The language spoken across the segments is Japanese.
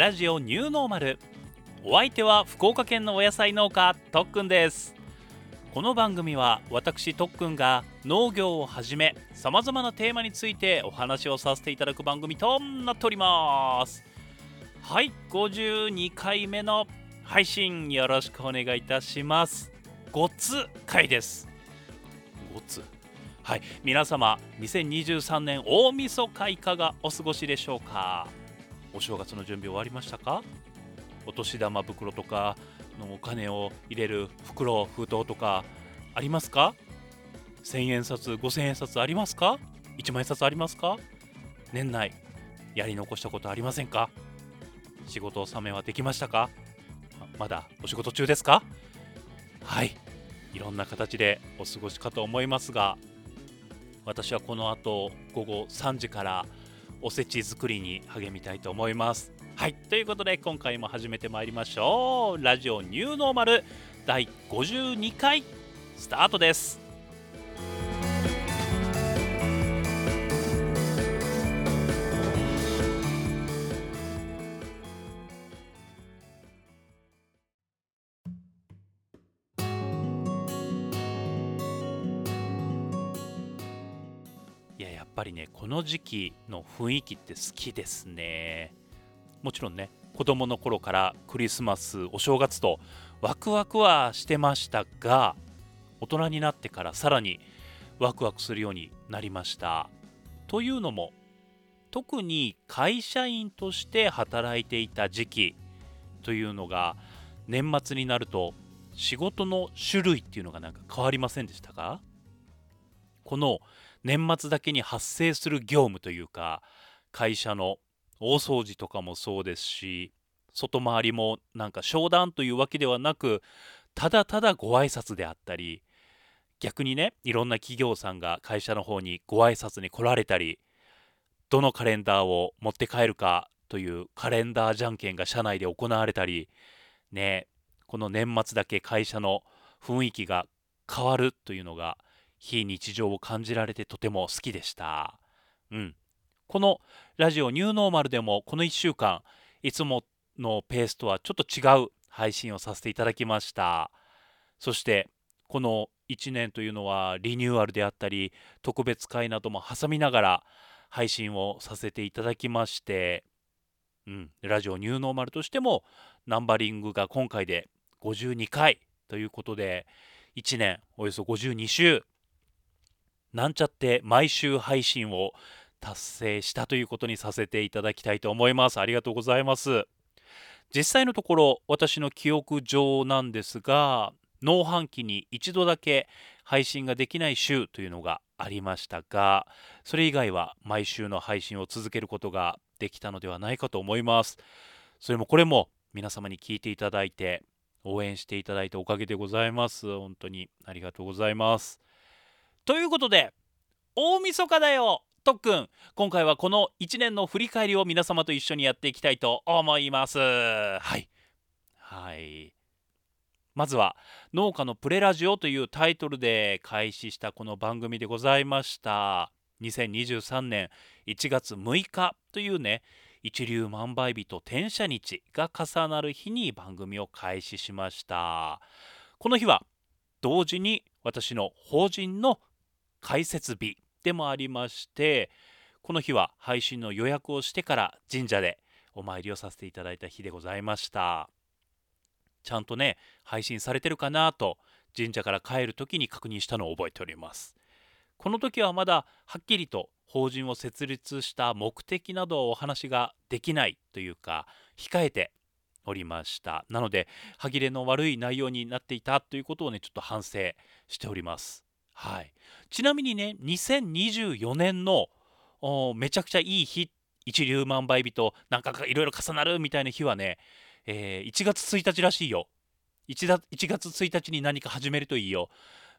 ラジオニューノーマル。お相手は福岡県のお野菜農家とっくんです。この番組は私とっくんが農業をはじめさまざまなテーマについてお話をさせていただく番組となっております。はい52回目の配信よろしくお願いいたします。ごつ回です。ごつ？はい皆様2023年大晦日いかがお過ごしでしょうか？お正月の準備終わりましたか？お年玉袋とかのお金を入れる袋封筒とかありますか？1000円札5000円札ありますか？1万円札ありますか？年内やり残したことありませんか？仕事納めはできましたか？まだお仕事中ですか？はい。いろんな形でお過ごしかと思いますが私はこの後午後3時からおせち作りに励みたいと思います。はい。ということで今回も始めてまいりましょう。ラジオニューノーマル第52回スタートです。ぱりねこの時期の雰囲気って好きですね。もちろんね子供の頃からクリスマスお正月とワクワクはしてましたが大人になってからさらにワクワクするようになりました。というのも特に会社員として働いていた時期というのが年末になると仕事の種類っていうのがなんか変わりませんでしたか？この年末だけに発生する業務というか会社の大掃除とかもそうですし外回りもなんか商談というわけではなくただただご挨拶であったり逆にねいろんな企業さんが会社の方にご挨拶に来られたりどのカレンダーを持って帰るかというカレンダーじゃんけんが社内で行われたりねこの年末だけ会社の雰囲気が変わるというのが非日常を感じられてとても好きでした。うん。このラジオニューノーマルでもこの1週間いつものペースとはちょっと違う配信をさせていただきました。そしてこの1年というのはリニューアルであったり特別会なども挟みながら配信をさせていただきまして、うん、ラジオニューノーマルとしてもナンバリングが今回で52回ということで1年およそ52週なんちゃって毎週配信を達成したということにさせていただきたいと思います。ありがとうございます。実際のところ私の記憶上なんですが農飯期に一度だけ配信ができない週というのがありましたがそれ以外は毎週の配信を続けることができたのではないかと思いますそれもこれも皆様に聞いていただいて応援していただいたおかげでございます本当にありがとうございますということで大晦日だよとっくん。今回はこの1年の振り返りを皆様と一緒にやっていきたいと思います。はい。はい。まずは「農家のプレラジオ」というタイトルで開始したこの番組でございました。2023年1月6日というね一粒万倍日と転写日が重なる日に番組を開始しました。この日は同時に私の法人の開設日でもありましてこの日は配信の予約をしてから神社でお参りをさせていただいた日でございました。ちゃんとね配信されてるかなと神社から帰る時に確認したのを覚えております。この時はまだはっきりと法人を設立した目的などお話ができないというか控えておりました。なので歯切れの悪い内容になっていたということをねちょっと反省しております。はい、ちなみにね2024年のめちゃくちゃいい日一粒万倍日となんかいろいろ重なるみたいな日はね、えー、1月1日らしいよ。1, 1月1日に何か始めるといいよ。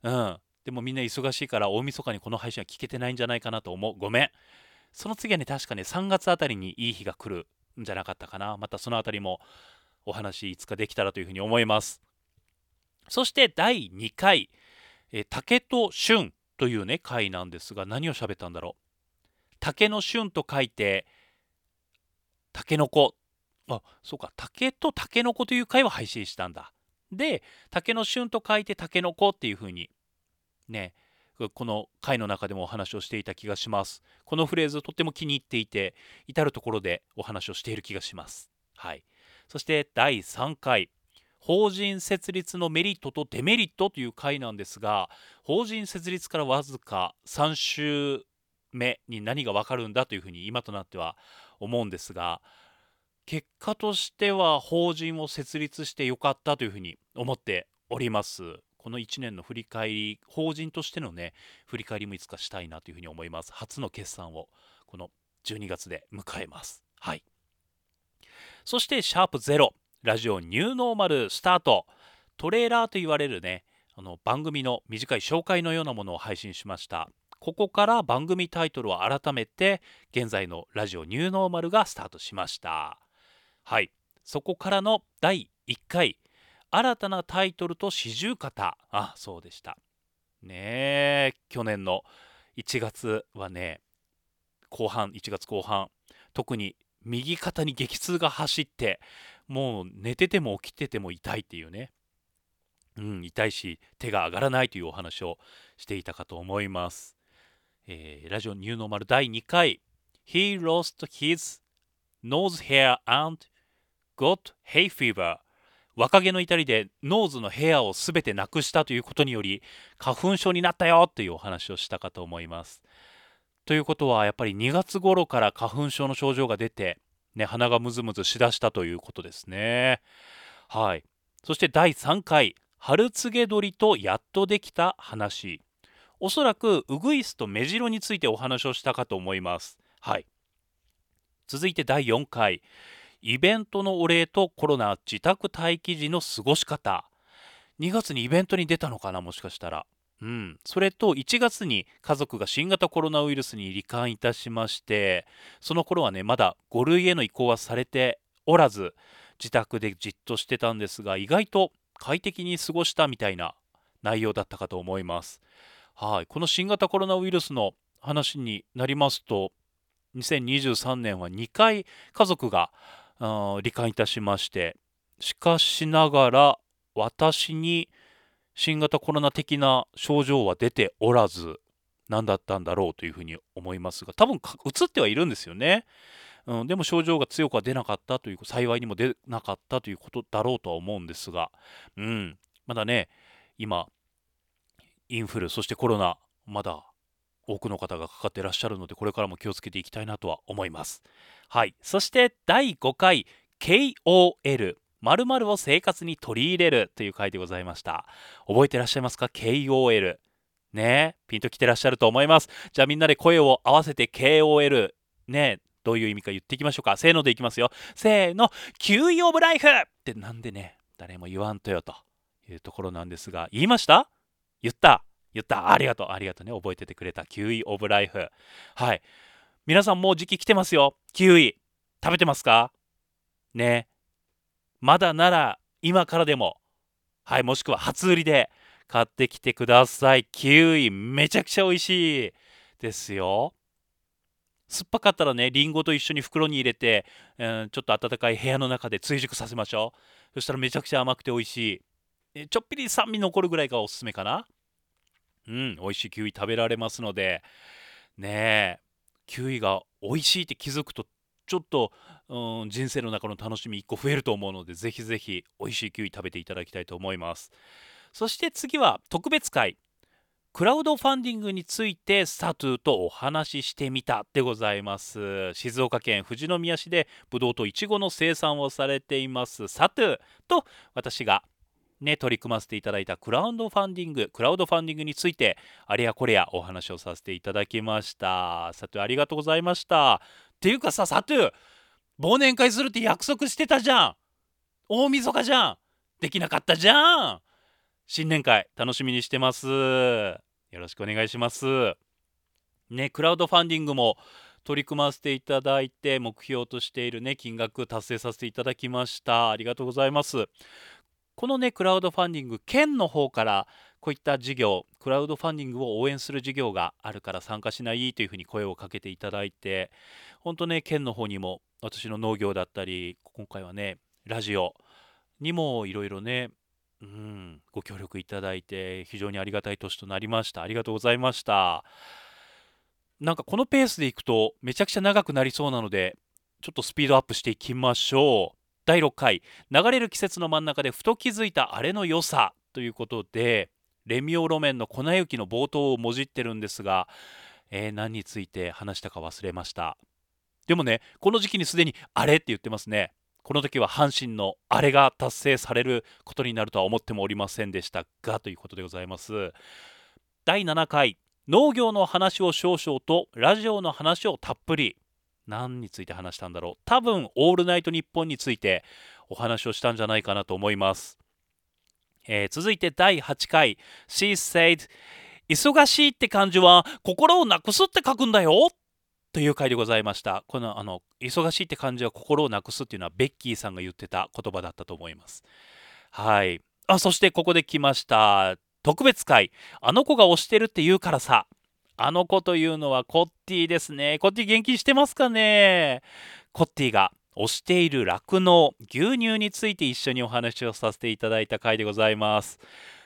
うん。でもみんな忙しいから大晦日にこの配信は聞けてないんじゃないかなと思う。ごめん。その次はね確かね3月あたりにいい日が来るんじゃなかったかな。またそのあたりもお話いつかできたらというふうに思います。そして第2回。え竹と春というね回なんですが何を喋ったんだろう？竹の春と書いてタケノコあそうか。竹とタケノコという回は配信したんだ。で竹の旬と書いてタケノコっていう風にねこの回の中でもお話をしていた気がします。このフレーズとっても気に入っていて至る所でお話をしている気がします。はい。そして第3回。法人設立のメリットとデメリットという回なんですが法人設立からわずか3週目に何がわかるんだというふうに今となっては思うんですが結果としては法人を設立してよかったというふうに思っております。この1年の振り返り法人としてのね振り返りもいつかしたいなというふうに思います。初の決算をこの12月で迎えます。はい。そしてシャープゼロ。ラジオニューノーマルスタート。トレーラーと言われるねあの番組の短い紹介のようなものを配信しました。ここから番組タイトルを改めて現在のラジオニューノーマルがスタートしました。はい。そこからの第1回新たなタイトルと四十肩。あそうでした。ねえ去年の1月はね後半1月後半特に右肩に激痛が走ってもう寝てても起きてても痛いっていうねうん、痛いし手が上がらないというお話をしていたかと思います。えー、ラジオニューノーマル第2回 He lost his nose hair and got hay fever 若気の至りで nose の hair を全てなくしたということにより花粉症になったよというお話をしたかと思います。ということはやっぱり2月頃から花粉症の症状が出て、ね、鼻がムズムズしだしたということですね。はい。そして第3回春告げ鳥とやっとできた話。おそらくウグイスとメジロについてお話をしたかと思います。はい。続いて第4回イベントのお礼とコロナ自宅待機時の過ごし方。2月にイベントに出たのかなもしかしたら。うん、それと1月に家族が新型コロナウイルスに罹患いたしましてその頃はねまだ5類への移行はされておらず自宅でじっとしてたんですが意外と快適に過ごしたみたいな内容だったかと思います。はい。この新型コロナウイルスの話になりますと2023年は2回家族が罹患いたしましてしかしながら私に新型コロナ的な症状は出ておらず何だったんだろうというふうに思いますが多分映ってはいるんですよね、うん、でも症状が強くは出なかったという幸いにも出なかったということだろうとは思うんですが、うん、まだね今インフルそしてコロナまだ多くの方がかかってらっしゃるのでこれからも気をつけていきたいなとは思います。はい。そして第5回 KOL 〇〇を生活に取り入れるという回でございました覚えてらっしゃいますか？KOL ね？ピンときてらっしゃると思いますじゃあみんなで声を合わせて KOL ね？どういう意味か言っていきましょうかせーのでいきますよせーのキウイオブライフってなんでね誰も言わんとよというところなんですが言いました？言った言った。ありがとう。ありがとうね。覚えててくれた。キウイオブライフ。はい。皆さんもう時期来てますよ。キウイ。食べてますか？ね？まだなら今からでも。はい。もしくは初売りで買ってきてください。キウイめちゃくちゃ美味しいですよ。酸っぱかったらね、りんごと一緒に袋に入れて、うん、ちょっと暖かい部屋の中で追熟させましょう。そしたらめちゃくちゃ甘くて美味しい。ちょっぴり酸味残るぐらいがおすすめかな。うん、美味しいキウイ食べられますので、ねえ、キウイが美味しいって気づくと、ちょっと、うん、人生の中の楽しみ1個増えると思うので、ぜひぜひ美味しいキウイ食べていただきたいと思います。そして次は特別会。クラウドファンディングについてサトゥーとお話ししてみたでございます。静岡県富士宮市でブドウとイチゴの生産をされていますサトゥーと私がね、取り組ませていただいたクラウドファンディング、クラウドファンディングについて、あれやこれやお話をさせていただきました。サトゥありがとうございました。っていうかさ、サトゥ忘年会するって約束してたじゃん。大晦日じゃん。できなかったじゃん。新年会楽しみにしてます。よろしくお願いします。ね、クラウドファンディングも取り組ませていただいて目標としているね金額達成させていただきました。ありがとうございます。このねクラウドファンディング県の方からこういった事業クラウドファンディングを応援する事業があるから参加しないというふうに声をかけていただいて本当ね県の方にも私の農業だったり今回はねラジオにもいろいろねうんご協力いただいて非常にありがたい年となりました。ありがとうございました。なんかこのペースでいくとめちゃくちゃ長くなりそうなのでちょっとスピードアップしていきましょう。第6回流れる季節の真ん中でふと気づいたあれの良さということでレミオロメンの粉雪の冒頭をもじってるんですが、えー、何について話したか忘れました。でもねこの時期にすでにあれって言ってますね。この時は阪神のあれが達成されることになるとは思ってもおりませんでしたがということでございます。第7回農業の話を少々とラジオの話をたっぷり何について話したんだろう。多分「オールナイトニッポン」についてお話をしたんじゃないかなと思います。えー、続いて第8回。She said 忙しいって漢字は心をなくすって書くんだよ。という回でございました。このあの忙しいって漢字は心をなくすっていうのはベッキーさんが言ってた言葉だったと思います。はい。あそしてここで来ました。特別会。あの子が推してるって言うからさ。あの子というのはコッティですね。コッティ元気してますかね？コッティが。推している酪農牛乳について一緒にお話をさせていただいた回でございます。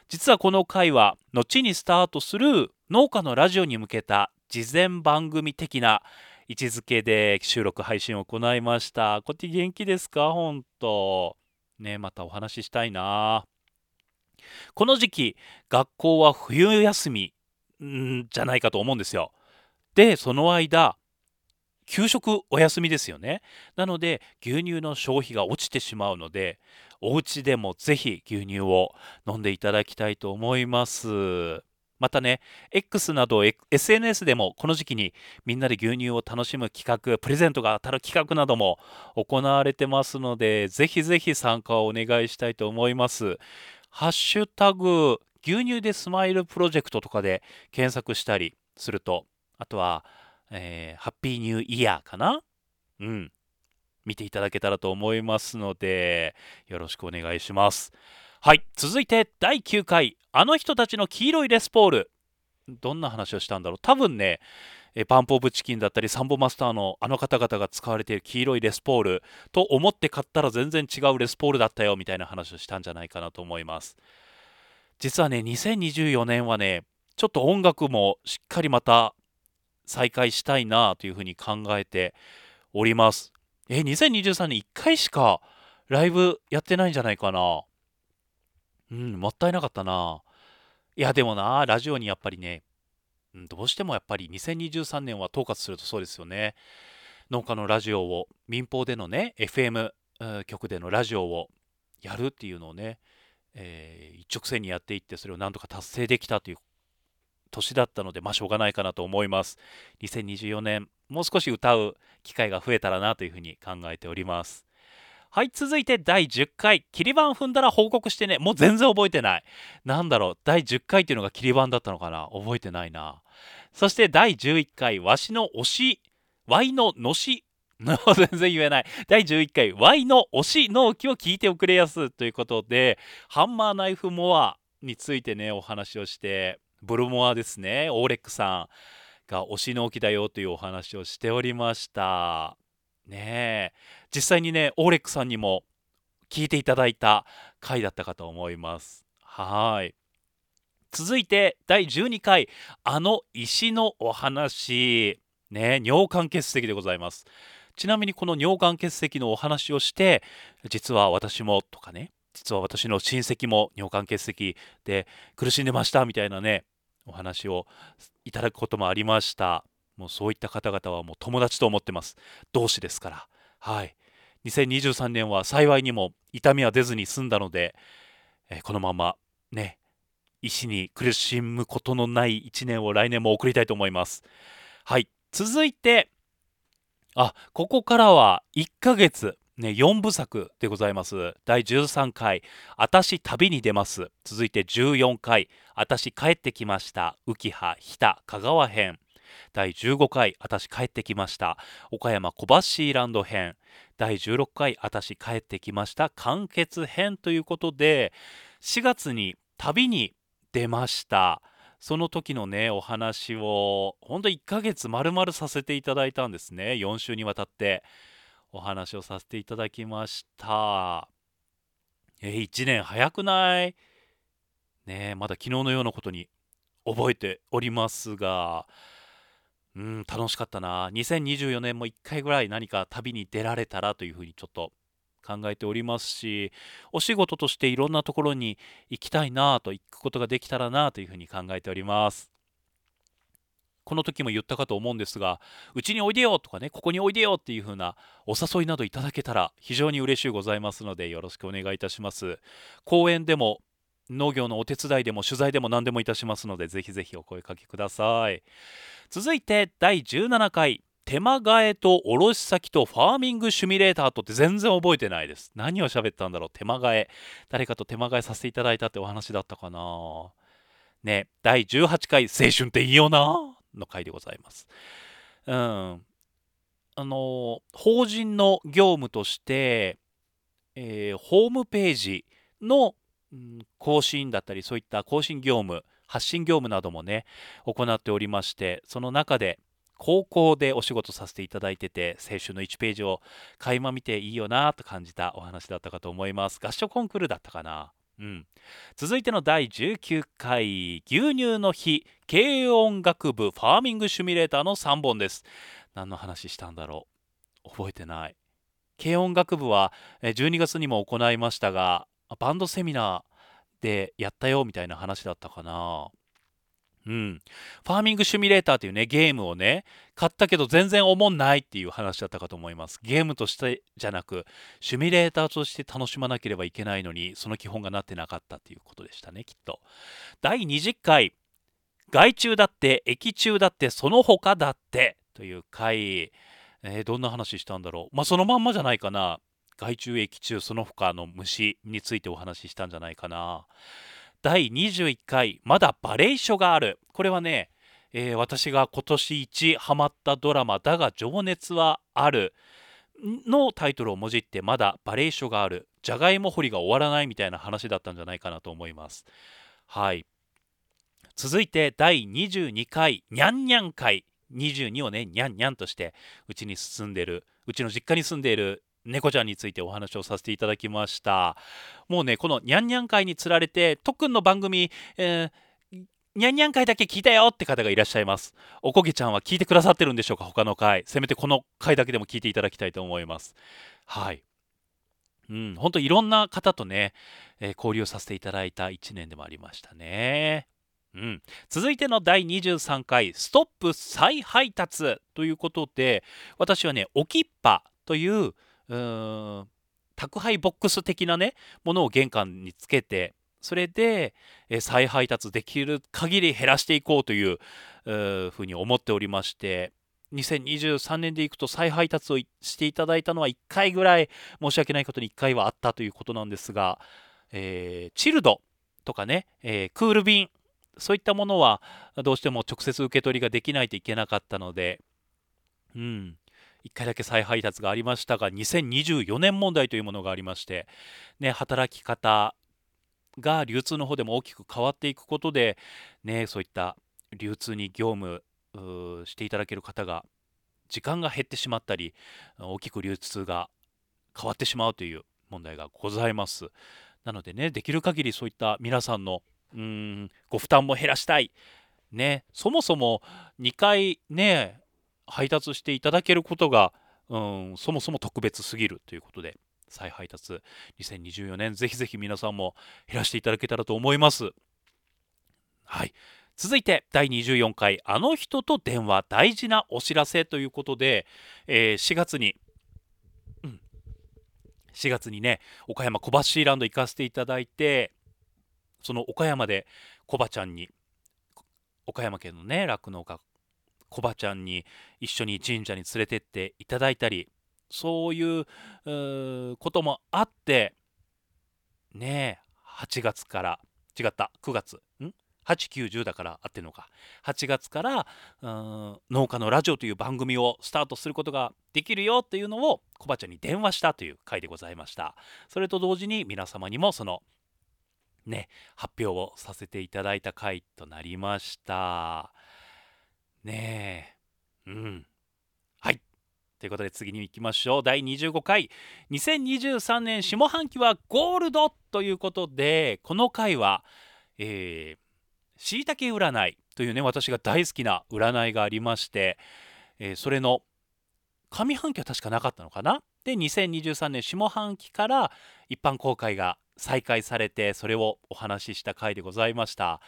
実はこの回は後にスタートする農家のラジオに向けた事前番組的な位置づけで収録配信を行いました。こっち元気ですか？本当。ねまたお話ししたいな。この時期学校は冬休みんじゃないかと思うんですよ。でその間給食お休みですよね。なので牛乳の消費が落ちてしまうのでお家でもぜひ牛乳を飲んでいただきたいと思います。またね X など SNS でもこの時期にみんなで牛乳を楽しむ企画プレゼントが当たる企画なども行われてますのでぜひぜひ参加をお願いしたいと思います。ハッシュタグ牛乳でスマイルプロジェクトとかで検索したりするとあとはえー、ハッピーニューイヤーかな？うん。見ていただけたらと思いますので、よろしくお願いします。はい、続いて第9回、あの人たちの黄色いレスポール。どんな話をしたんだろう？多分ね、パンプオブチキンだったりサンボマスターのあの方々が使われている黄色いレスポールと思って買ったら全然違うレスポールだったよみたいな話をしたんじゃないかなと思います。実はね、2024年はね、ちょっと音楽もしっかりまた再開したいなというふうに考えております。え、2023年1回しかライブやってないんじゃないかな。うん、もったいなかったな。いや、でもな、ラジオにやっぱりね、うん、どうしてもやっぱり2023年は統括するとそうですよね。農家のラジオを、民放でのね、FM 局でのラジオをやるっていうのをね、えー、一直線にやっていって、それをなんとか達成できたという年だったので、まあ、しょうがないかなと思います。2024年、もう少し歌う機会が増えたらなというふうに考えております。はい、続いて第10回、切り板踏んだら報告してね。もう全然覚えてない。なんだろう、第10回っていうのが切り板だったのかな？覚えてないな。そして第11回、わしの推し、ワイののし、全然言えない。第11回、Y の推し納期を聞いておくれやすということで、ハンマーナイフモアについてね、お話をして、ブルモアですね。オーレックさんが推しの置きだよというお話をしておりました。ねえ。実際にねオーレックさんにも聞いていただいた回だったかと思います。はい。続いて第12回あの石のお話。ね尿管結石でございます。ちなみにこの尿管結石のお話をして実は私もとかね実は私の親戚も尿管結石で苦しんでましたみたいなねお話をいただくこともありました。もうそういった方々はもう友達と思ってます。同志ですから。はい。2023年は幸いにも痛みは出ずに済んだので、えー、このままね医師に苦しむことのない1年を来年も送りたいと思います。はい。続いてあここからは1ヶ月。ね、4部作でございます。第13回、あたし旅に出ます。続いて14回、あたし帰ってきました。浮葉、日田、香川編。第15回、あたし帰ってきました。岡山小橋ランド編。第16回、あたし帰ってきました。完結編ということで、4月に旅に出ました。その時のねお話をほんと1ヶ月丸々させていただいたんですね4週にわたってお話をさせていただきました。え1年早くない？ねまだ昨日のようなことに覚えておりますが。うん楽しかったな。2024年も1回ぐらい何か旅に出られたらというふうにちょっと考えておりますしお仕事としていろんなところに行きたいなと行くことができたらなというふうに考えております。この時も言ったかと思うんですがうちにおいでよとかねここにおいでよっていう風なお誘いなどいただけたら非常に嬉しいございますのでよろしくお願いいたします公園でも農業のお手伝いでも取材でも何でもいたしますのでぜひぜひお声かけください続いて第17回手間替えと卸先とファーミングシミュレーターとって全然覚えてないです。何を喋ったんだろう手間替え。誰かと手間替えさせていただいたってお話だったかなね、第18回青春っていいよなの回でございます。うん。あの、法人の業務として、えー、ホームページの、うん、更新だったり、そういった更新業務、発信業務などもね、行っておりまして、その中で、高校でお仕事させていただいてて青春の1ページを垣間見ていいよなと感じたお話だったかと思います合唱コンクールだったかなうん。続いての第19回牛乳の日軽音楽部ファーミングシミレーターの3本です。何の話したんだろう。覚えてない。軽音楽部は12月にも行いましたがバンドセミナーでやったよみたいな話だったかな。うん。ファーミングシミュレーターというね、ゲームをね、買ったけど全然思んないっていう話だったかと思います。ゲームとしてじゃなく、シミュレーターとして楽しまなければいけないのに、その基本がなってなかったっていうことでしたね、きっと。第20回、害虫だって、液中だって、その他だって、という回、えー、どんな話したんだろう。まあ、そのまんまじゃないかな。害虫、液中、その他の虫についてお話ししたんじゃないかな。第21回まだバレエ書がある。これはね、えー、私が今年一ハマったドラマだが情熱はある。のタイトルをもじってまだバレエ書がある。じゃがいも掘りが終わらないみたいな話だったんじゃないかなと思います。はい。続いて第22回にゃんにゃん会。22をねにゃんにゃんとしてうちに住んでるうちの実家に住んでいる猫ちゃんについてお話をさせていただきました。もうねこのにゃんにゃん会につられて特訓の番組、えー、にゃんにゃん会だけ聞いたよって方がいらっしゃいます。おこげちゃんは聞いてくださってるんでしょうか他の回せめてこの回だけでも聞いていただきたいと思います。はい。うん、本当いろんな方とね、えー、交流させていただいた1年でもありましたね。うん、続いての第23回「ストップ再配達」ということで私はね「おきっぱ」といううん。宅配ボックス的なねものを玄関につけてそれで、え再配達できる限り減らしていこうというふうに思っておりまして2023年でいくと再配達をしていただいたのは1回ぐらい申し訳ないことに1回はあったということなんですが、えー、チルドとかね、えー、クール便そういったものはどうしても直接受け取りができないといけなかったので、うん、1回だけ再配達がありましたが2024年問題というものがありまして、ね、働き方が流通の方でも大きく変わっていくことで、ね、そういった流通に業務していただける方が時間が減ってしまったり大きく流通が変わってしまうという問題がございます。なのでねできる限りそういった皆さんのうんご負担も減らしたい。ね、そもそも2回ね配達していただけることが、うん、そもそも特別すぎるということで再配達2024年ぜひぜひ皆さんも減らしていただけたらと思います。はい。続いて第24回「あの人と電話大事なお知らせ」ということで、えー、4月に、うん、4月にね岡山小橋ランド行かせていただいてその岡山でコバちゃんに岡山県のね酪農家コバちゃんに一緒に神社に連れてっていただいたりそういうこともあってねえ8月から違った9月ん？8910だから合ってるのか。8月から農家のラジオという番組をスタートすることができるよっていうのをコバちゃんに電話したという回でございました。それと同時に皆様にもそのね発表をさせていただいた回となりました。ねえ。うん。はい。ということで次に行きましょう。第25回。2023年下半期はゴールドということでこの回はしいたけ占いというね私が大好きな占いがありまして、えー、それの上半期は確かなかったのかな？で2023年下半期から一般公開が再開されてそれをお話しした回でございました。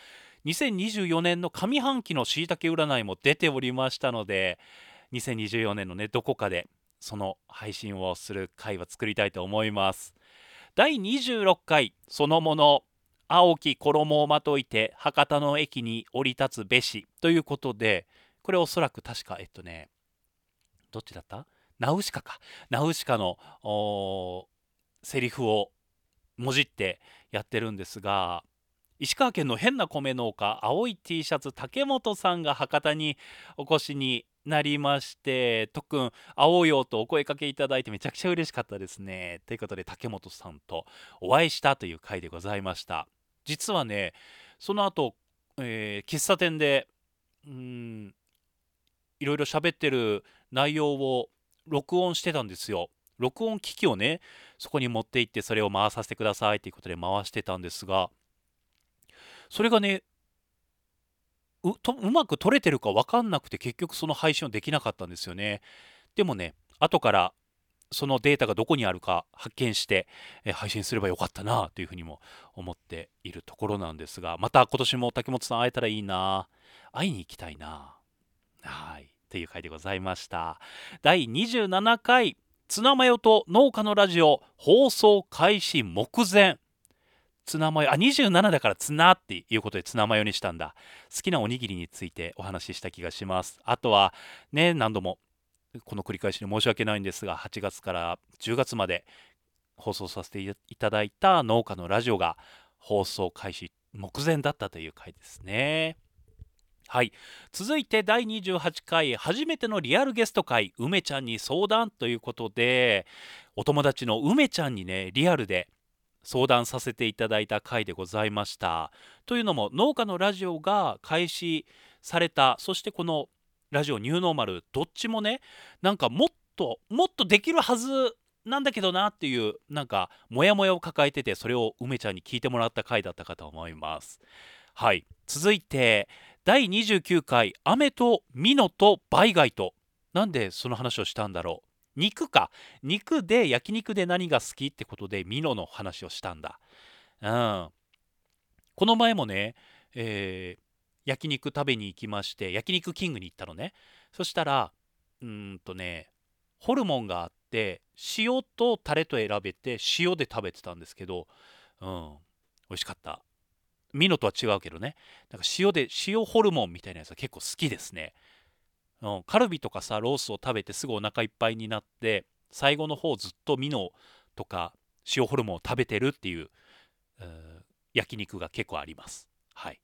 2024年の上半期のしいたけ占いも出ておりましたので2024年のねどこかでその配信をする回は作りたいと思います。第26回そのもの青き衣をまといて博多の駅に降り立つべしということでこれおそらく確かえっとねどっちだった？ナウシカか。ナウシカのセリフをもじってやってるんですが石川県の変な米農家青い T シャツ竹本さんが博多にお越しになりまして特訓会おうよとお声かけいただいてめちゃくちゃ嬉しかったですね。ということで竹本さんとお会いしたという回でございました。実はねその後、えー、喫茶店でうんいろいろ喋ってる内容を録音してたんですよ。録音機器をねそこに持って行ってそれを回させてくださいということで回してたんですがそれがねうとうまく撮れてるか分かんなくて結局その配信はできなかったんですよね。でもね後からそのデータがどこにあるか発見して、え配信すればよかったなというふうにも思っているところなんですがまた今年も竹本さん会えたらいいな。会いに行きたいな。はい。という回でございました。第27回ツナマヨと農家のラジオ放送開始目前。ツナマヨあ27だからツナっていうことでツナマヨにしたんだ。好きなおにぎりについてお話しした気がします。あとはね何度もこの繰り返しに申し訳ないんですが8月から10月まで放送させていただいた農家のラジオが放送開始目前だったという回ですね。はい。続いて第28回初めてのリアルゲスト会梅ちゃんに相談ということでお友達の梅ちゃんにねリアルで相談させていただいた回でございました。というのも農家のラジオが開始されたそしてこのラジオニューノーマルどっちもねなんかもっともっとできるはずなんだけどなっていうなんかモヤモヤを抱えててそれを梅ちゃんに聞いてもらった回だったかと思います。はい。続いて第29回「雨とミノとバイガイと」なんでその話をしたんだろう。肉か。肉で焼肉で何が好きってことでミノの話をしたんだ。うん。この前もね、えー、焼肉食べに行きまして焼肉キングに行ったのね。そしたらうんとねホルモンがあって塩とタレと選べて塩で食べてたんですけどうん。美味しかった。ミノとは違うけどね。なんか塩で塩ホルモンみたいなやつは結構好きですね、うん、カルビとかさロースを食べてすぐお腹いっぱいになって最後の方ずっとミノとか塩ホルモンを食べてるっていう、う焼肉が結構あります。はい。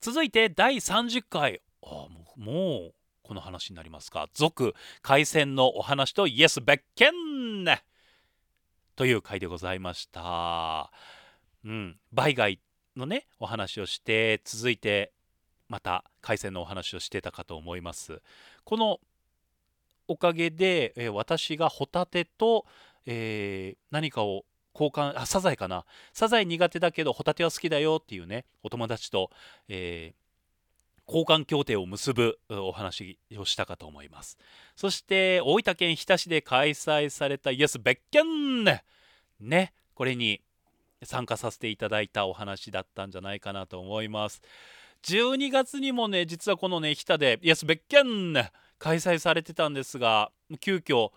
続いて第30回。あもうこの話になりますか。続海鮮のお話とイエス別件という回でございました。うん、売買のねお話をして続いてまた海鮮のお話をしてたかと思います。このおかげで、えー、私がホタテと、えー、何かを交換あサザエかな。サザエ苦手だけどホタテは好きだよっていうねお友達と、えー、交換協定を結ぶお話をしたかと思います。そして大分県日田市で開催されたイエス別件ねこれに参加させていただいたお話だったんじゃないかなと思います。12月にもね実はこのね日田でイエス別件開催されてたんですが急遽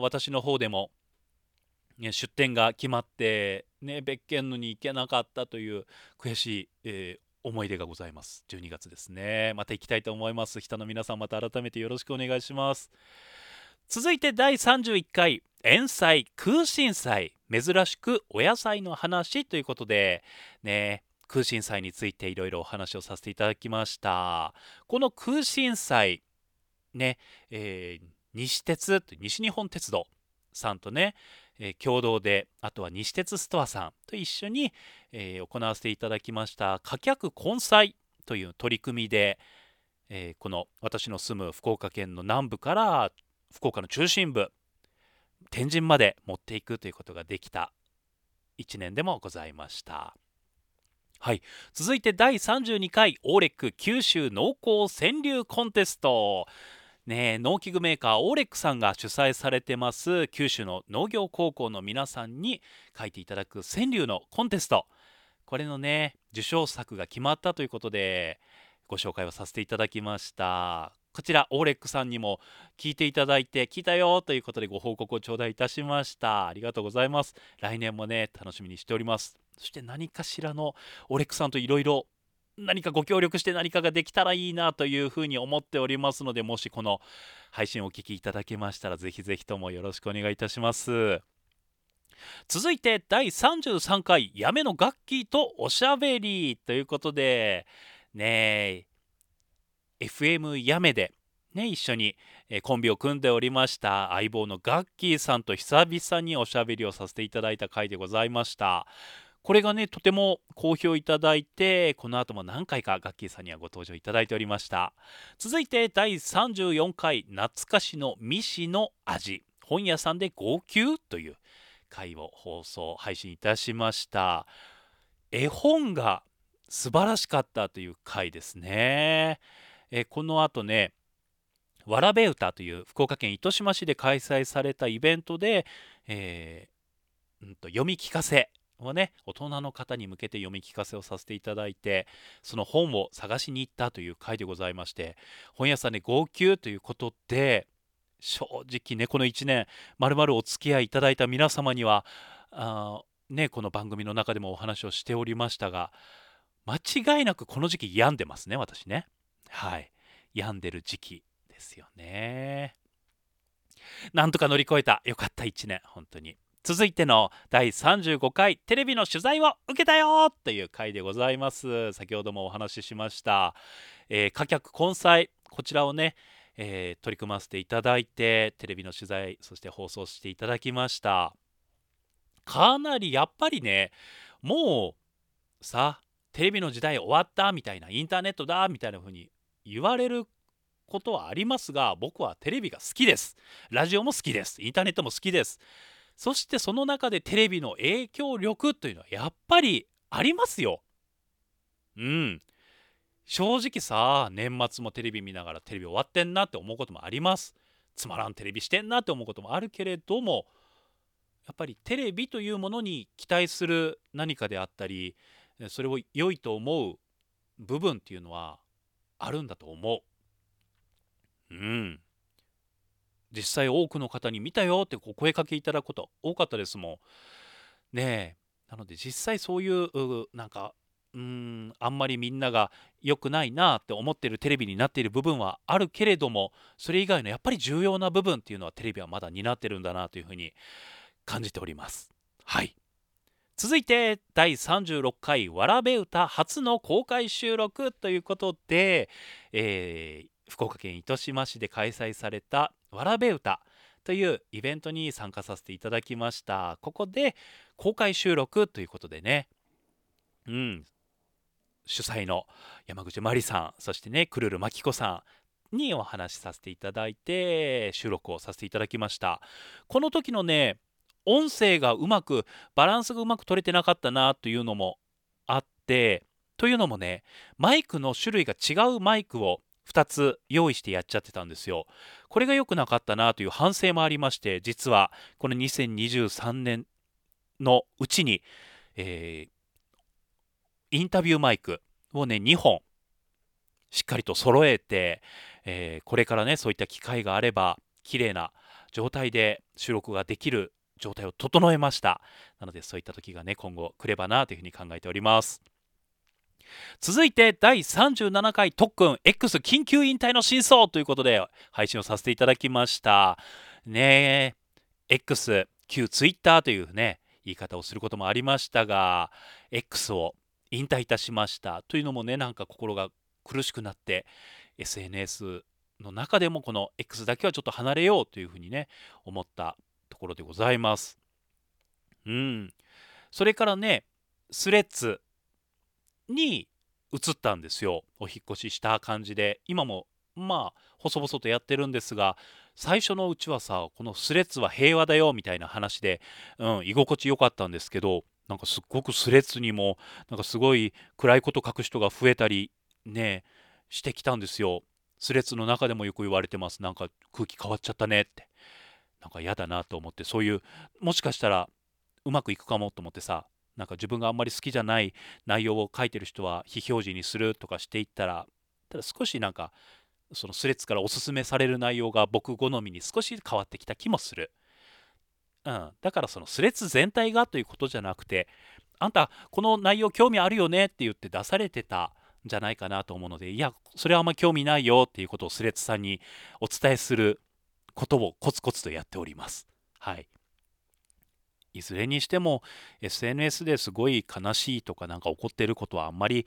私の方でも、ね、出店が決まってね別件のに行けなかったという悔しい、えー思い出がございます。12月ですね。また行きたいと思います。人の皆さんまた改めてよろしくお願いします。続いて第31回塩菜空心菜珍しくお野菜の話ということでね空心菜についていろいろお話をさせていただきましたこの空心菜ね、えー、西鉄西日本鉄道さんとね、えー、共同であとは西鉄ストアさんと一緒に、えー、行わせていただきました貨客根菜という取り組みで、えこの私の住む福岡県の南部から福岡の中心部天神まで持っていくということができた1年でもございました。はい、続いて第32回オーレック九州農耕川柳コンテスト。ね農機具メーカーオーレックさんが主催されてます九州の農業高校の皆さんに書いていただく川柳のコンテスト。これのね受賞作が決まったということでご紹介をさせていただきました。こちらオーレックさんにも聞いていただいて聞いたよということでご報告を頂戴いたしました。ありがとうございます。来年もね楽しみにしております。そして何かしらのオレックさんといろいろ何かご協力して何かができたらいいなというふうに思っておりますのでもしこの配信をお聞きいただけましたらぜひぜひともよろしくお願いいたします。続いて第33回やめのガッキーとおしゃべりということでねえ FM やめでね、一緒にコンビを組んでおりました相棒のガッキーさんと久々におしゃべりをさせていただいた回でございました。これがねとても好評いただいてこの後も何回かガッキーさんにはご登場いただいておりました。続いて第34回懐かしのミシの味。本屋さんで号泣という回を放送配信いたしました。絵本が素晴らしかったという回ですね。えこの後ねわらべ歌という福岡県糸島市で開催されたイベントで、えー、うんと読み聞かせをね大人の方に向けて読み聞かせをさせていただいてその本を探しに行ったという回でございまして本屋さんで号泣ということで正直ねこの1年まるまるお付き合いいただいた皆様にはあねこの番組の中でもお話をしておりましたが間違いなくこの時期病んでますね私ね。はい。病んでる時期ですよね。なんとか乗り越えた。よかった1年本当に。続いての第35回テレビの取材を受けたよという回でございます。先ほどもお話ししました、えー、客根菜こちらをね、えー、取り組ませていただいてテレビの取材そして放送していただきました。かなりやっぱりねもうさテレビの時代終わったみたいなインターネットだみたいな風に言われることはありますが僕はテレビが好きです。ラジオも好きです。インターネットも好きです。そしてその中でテレビの影響力というのはやっぱりありますようん正直さ年末もテレビ見ながらテレビ終わってんなって思うこともありますつまらんテレビしてんなって思うこともあるけれどもやっぱりテレビというものに期待する何かであったりそれを良いと思う部分っていうのはあるんだと思う。うん。実際多くの方に見たよってこう声かけいただくこと多かったですもん。ねえ。なので実際そういうなんかうんあんまりみんなが良くないなって思ってるテレビになっている部分はあるけれどもそれ以外のやっぱり重要な部分っていうのはテレビはまだ担ってるんだなというふうに感じております。はい続いて第36回わらべ歌初の公開収録ということで、えー、福岡県糸島市で開催されたわらべ歌というイベントに参加させていただきました。ここで公開収録ということでね。うん。主催の山口真理さんそしてねくるるまきこさんにお話しさせていただいて収録をさせていただきました。この時のね音声がうまくバランスがうまく取れてなかったなというのもあってというのもねマイクの種類が違うマイクを2つ用意してやっちゃってたんですよ。これが良くなかったなという反省もありまして実はこの2023年のうちに、えー、インタビューマイクをね2本しっかりと揃えて、えー、これからねそういった機会があれば綺麗な状態で収録ができる状態を整えましたなのでそういった時がね今後来ればなというふうに考えております続いて第37回特訓 X 緊急引退の真相ということで配信をさせていただきました。ねえ X 旧 Twitter というね言い方をすることもありましたが X を引退いたしました。というのもねなんか心が苦しくなって SNS の中でもこの X だけはちょっと離れようというふうにね思ったところでございます。うん。それからねスレッズに移ったんですよ。お引越しした感じで。今もまあ細々とやってるんですが最初のうちはさこのスレッズは平和だよみたいな話で、うん、居心地良かったんですけどなんかすっごくスレッズにもなんかすごい暗いこと書く人が増えたりねしてきたんですよ。スレッズの中でもよく言われてます。なんか空気変わっちゃったねって。なんか嫌だなと思ってそういうもしかしたらうまくいくかもと思ってさなんか自分があんまり好きじゃない内容を書いてる人は非表示にするとかしていったらただ少しなんかそのスレッズからおすすめされる内容が僕好みに少し変わってきた気もする。うん、だからそのスレッズ全体がということじゃなくてあんたこの内容興味あるよねって言って出されてたんじゃないかなと思うのでいやそれはあんま興味ないよっていうことをスレッズさんにお伝えすることをコツコツとやっております。はい。いずれにしても SNS ですごい悲しいとかなんか起こってることはあんまり、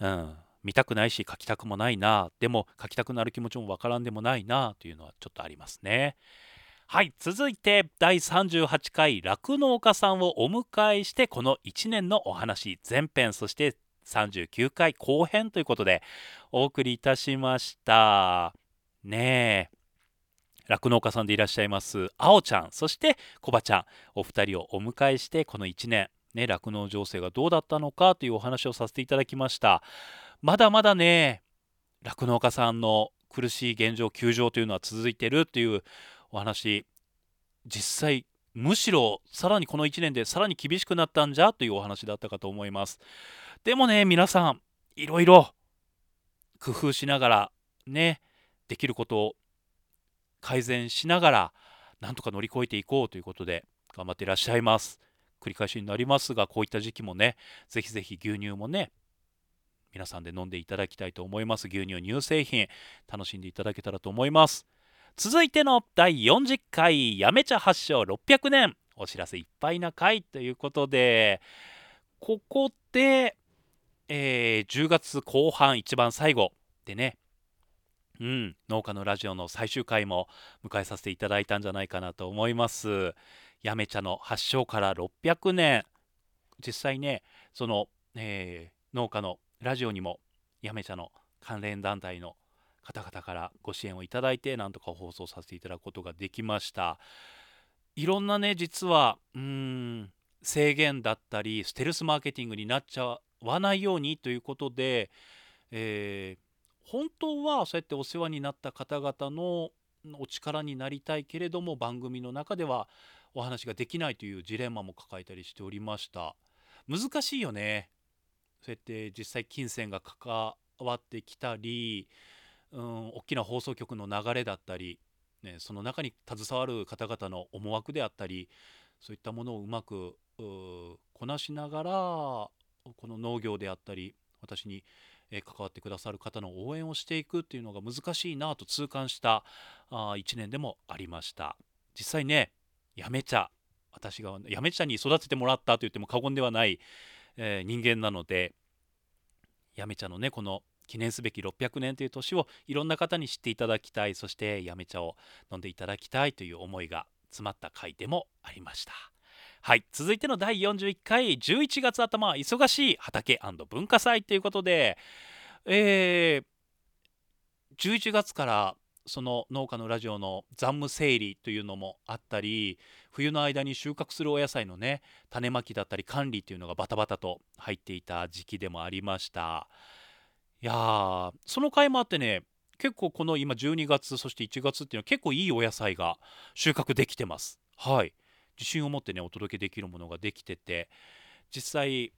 うん、見たくないし書きたくもないなでも書きたくなる気持ちもわからんでもないなというのはちょっとありますね。はい続いて第38回酪農家さんをお迎えしてこの1年のお話前編そして39回後編ということでお送りいたしましたねえ酪農家さんでいらっしゃいますあおちゃんそしてこばちゃん。お二人をお迎えしてこの1年ね酪農情勢がどうだったのかというお話をさせていただきました。まだまだね酪農家さんの苦しい現状窮状というのは続いてるっていうお話。実際むしろさらにこの1年でさらに厳しくなったんじゃというお話だったかと思います。でもね皆さんいろいろ工夫しながらねできることを改善しながらなんとか乗り越えていこうということで頑張っていらっしゃいます。繰り返しになりますがこういった時期もねぜひぜひ牛乳もね皆さんで飲んでいただきたいと思います。牛乳乳製品楽しんでいただけたらと思います。続いての第40回やめ茶発祥600年お知らせいっぱいな回ということでここで、えー、10月後半一番最後でねうん、農家のラジオの最終回も迎えさせていただいたんじゃないかなと思います。やめ茶の発祥から600年。実際ねその、えー、農家のラジオにもやめ茶の関連団体の方々からご支援をいただいてなんとか放送させていただくことができました。いろんなね実はうん制限だったりステルスマーケティングになっちゃわないようにということで、えー本当はそうやってお世話になった方々のお力になりたいけれども番組の中ではお話ができないというジレンマも抱えたりしておりました。難しいよね。そうやって実際金銭が関わってきたり、うん、大きな放送局の流れだったり、ね、その中に携わる方々の思惑であったりそういったものをうまくこなしながらこの農業であったり私にえ関わってくださる方の応援をしていくっていうのが難しいなと痛感したあ1年でもありました実際ねやめ茶私がやめ茶に育ててもらったと言っても過言ではない、えー、人間なのでやめ茶のねこの記念すべき600年という年をいろんな方に知っていただきたいそしてやめ茶を飲んでいただきたいという思いが詰まった回でもありました。はい。続いての第41回11月頭忙しい畑文化祭ということで、えー、11月からその農家のラジオの残務整理というのもあったり冬の間に収穫するお野菜のね種まきだったり管理というのがバタバタと入っていた時期でもありました。いやーその回もあってね結構この今12月そして1月っていうのは結構いいお野菜が収穫できてます。はい。自信を持ってねお届けできるものができてて実際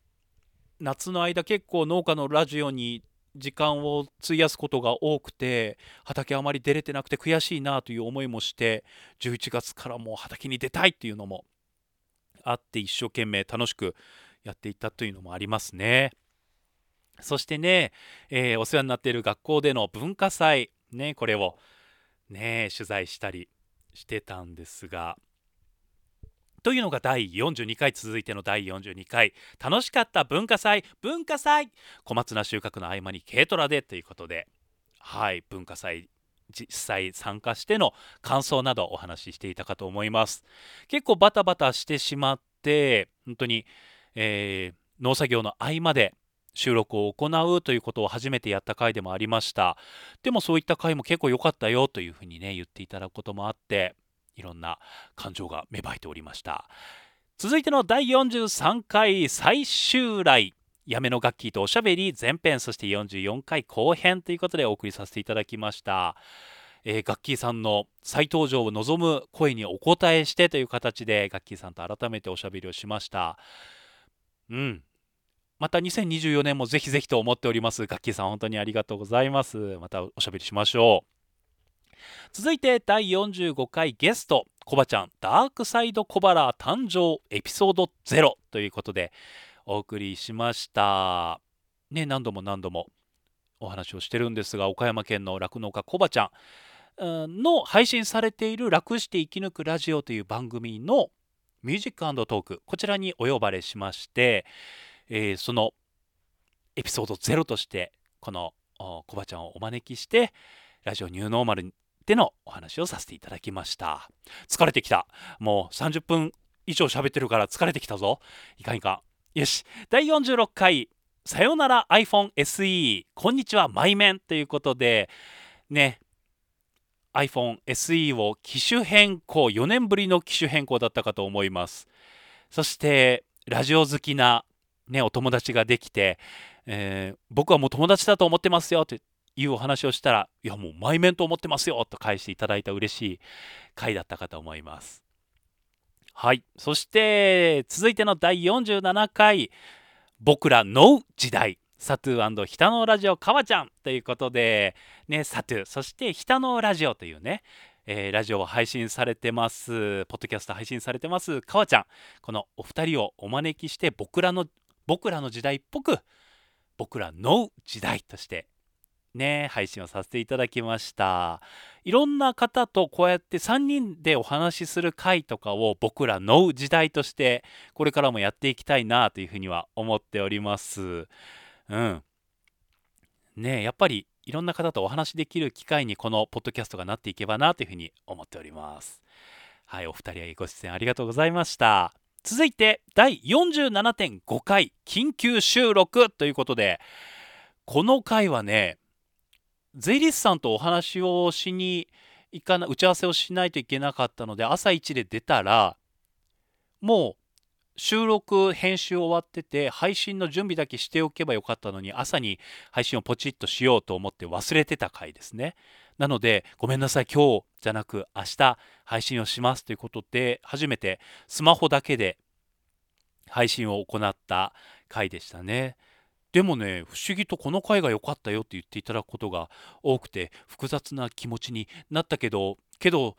夏の間結構農家のラジオに時間を費やすことが多くて畑あまり出れてなくて悔しいなという思いもして11月からもう畑に出たいっていうのもあって一生懸命楽しくやっていったというのもありますね。そしてね、えー、お世話になっている学校での文化祭ねこれをね取材したりしてたんですがというのが第42回続いての第42回。楽しかった文化祭文化祭。小松菜収穫の合間に軽トラでということで。はい文化祭実際参加しての感想などお話ししていたかと思います。結構バタバタしてしまって本当に、えー、農作業の合間で収録を行うということを初めてやった回でもありました。でもそういった回も結構良かったよというふうにね言っていただくこともあって。いろんな感情が芽生えておりました続いての第43回最終来やめの楽器とおしゃべり前編そして44回後編ということでお送りさせていただきました、えー、ガッキーさんの再登場を望む声にお答えしてという形でガッキーさんと改めておしゃべりをしましたうんまた2024年もぜひぜひと思っております。ガッキーさん本当にありがとうございます。またおしゃべりしましょう。続いて第45回ゲスト、コバちゃんダークサイドコバラー誕生エピソード0ということでお送りしました。ね、何度も何度もお話をしてるんですが、岡山県の酪農家コバちゃんの配信されている楽して生き抜くラジオという番組のミュージックトーク、こちらにお呼ばれしまして、えー、そのエピソード0としてこのコバちゃんをお招きしてラジオニューノーマルでのお話をさせていただきました。疲れてきた。もう30分以上喋ってるから疲れてきたぞ。いかんいかん。よし。第46回さよなら iPhone SE こんにちはマイメンということでね。iPhone SE を機種変更。4年ぶりの機種変更だったかと思います。そしてラジオ好きなね、お友達ができて、えー、僕はもう友達だと思ってますよ。っていうお話をしたら、いやもう前面と思ってますよと返していただいた嬉しい回だったかと思います。はい。そして、続いての第47回、僕らの時代。サトゥーヒタノラジオかわちゃんということで、ね、サトゥー、そしてヒタノラジオというね、えー、ラジオを配信されてます、ポッドキャスト配信されてます、かわちゃん。このお二人をお招きして僕らの僕らの時代っぽく僕らの時代としてね配信をさせていただきました。いろんな方とこうやって3人でお話しする回とかを僕らの時代としてこれからもやっていきたいなというふうには思っております。うん。ねやっぱりいろんな方とお話しできる機会にこのポッドキャストがなっていけばなというふうに思っております。はいお二人ご出演ありがとうございました。続いて第47.5回緊急収録ということでこの回はね税理士さんとお話をしに行かな打ち合わせをしないといけなかったので朝一で出たらもう収録編集終わってて配信の準備だけしておけばよかったのに朝に配信をポチッとしようと思って忘れてた回ですねなのでごめんなさい今日じゃなく明日配信をしますということで初めてスマホだけで配信を行った回でしたね。でもね不思議とこの回が良かったよって言っていただくことが多くて複雑な気持ちになったけどけど